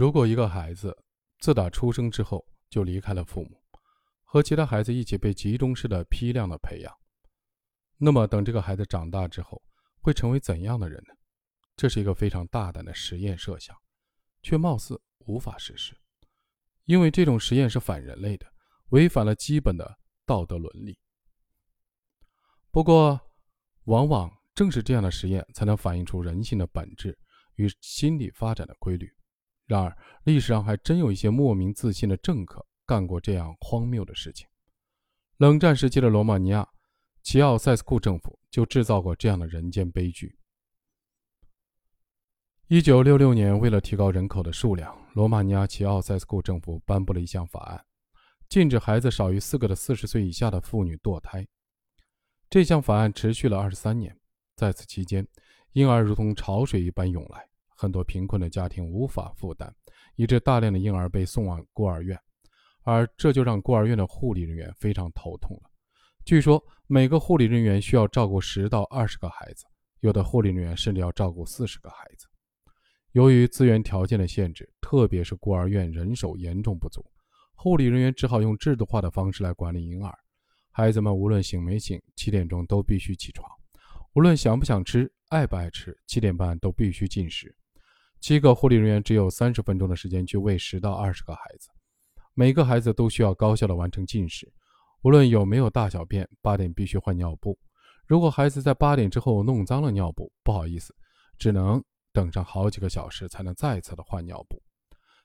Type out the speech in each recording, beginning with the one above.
如果一个孩子自打出生之后就离开了父母，和其他孩子一起被集中式的批量的培养，那么等这个孩子长大之后会成为怎样的人呢？这是一个非常大胆的实验设想，却貌似无法实施，因为这种实验是反人类的，违反了基本的道德伦理。不过，往往正是这样的实验才能反映出人性的本质与心理发展的规律。然而，历史上还真有一些莫名自信的政客干过这样荒谬的事情。冷战时期的罗马尼亚齐奥塞斯库政府就制造过这样的人间悲剧。一九六六年，为了提高人口的数量，罗马尼亚齐奥塞斯库政府颁布了一项法案，禁止孩子少于四个的四十岁以下的妇女堕胎。这项法案持续了二十三年，在此期间，婴儿如同潮水一般涌来，很多贫困的家庭无法负担，以致大量的婴儿被送往孤儿院，而这就让孤儿院的护理人员非常头痛了。据说，每个护理人员需要照顾十到二十个孩子，有的护理人员甚至要照顾四十个孩子。由于资源条件的限制，特别是孤儿院人手严重不足，护理人员只好用制度化的方式来管理婴儿。孩子们无论醒没醒，七点钟都必须起床；无论想不想吃、爱不爱吃，七点半都必须进食。七个护理人员只有三十分钟的时间去喂十到二十个孩子，每个孩子都需要高效的完成进食。无论有没有大小便，八点必须换尿布。如果孩子在八点之后弄脏了尿布，不好意思，只能等上好几个小时才能再次的换尿布。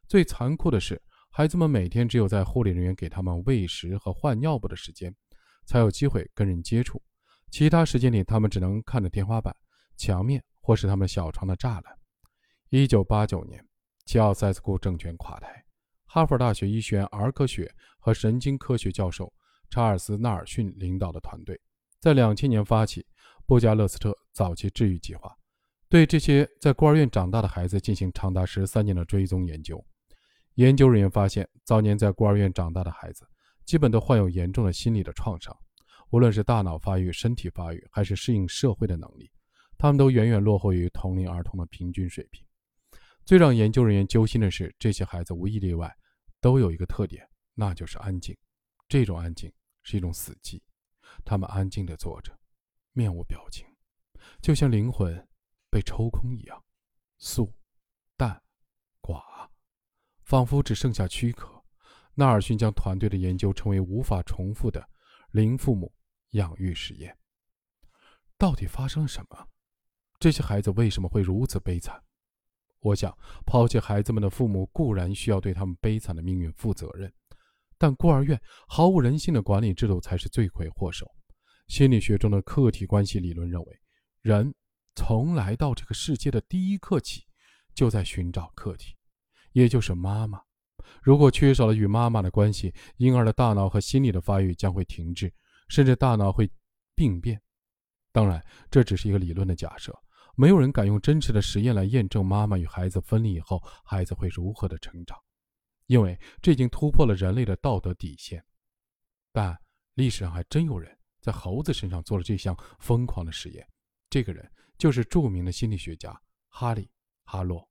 最残酷的是，孩子们每天只有在护理人员给他们喂食和换尿布的时间。才有机会跟人接触，其他时间里，他们只能看着天花板、墙面或是他们小床的栅栏。一九八九年，齐奥塞斯库政权垮台，哈佛大学医学院儿科学和神经科学教授查尔斯·纳尔逊领导的团队，在两千年发起布加勒斯特早期治愈计划，对这些在孤儿院长大的孩子进行长达十三年的追踪研究。研究人员发现，早年在孤儿院长大的孩子。基本都患有严重的心理的创伤，无论是大脑发育、身体发育，还是适应社会的能力，他们都远远落后于同龄儿童的平均水平。最让研究人员揪心的是，这些孩子无一例外都有一个特点，那就是安静。这种安静是一种死寂，他们安静地坐着，面无表情，就像灵魂被抽空一样，素、淡、寡，仿佛只剩下躯壳。纳尔逊将团队的研究称为无法重复的零父母养育实验。到底发生了什么？这些孩子为什么会如此悲惨？我想，抛弃孩子们的父母固然需要对他们悲惨的命运负责任，但孤儿院毫无人性的管理制度才是罪魁祸首。心理学中的客体关系理论认为，人从来到这个世界的第一刻起，就在寻找客体，也就是妈妈。如果缺少了与妈妈的关系，婴儿的大脑和心理的发育将会停滞，甚至大脑会病变。当然，这只是一个理论的假设，没有人敢用真实的实验来验证妈妈与孩子分离以后孩子会如何的成长，因为这已经突破了人类的道德底线。但历史上还真有人在猴子身上做了这项疯狂的实验，这个人就是著名的心理学家哈利·哈洛。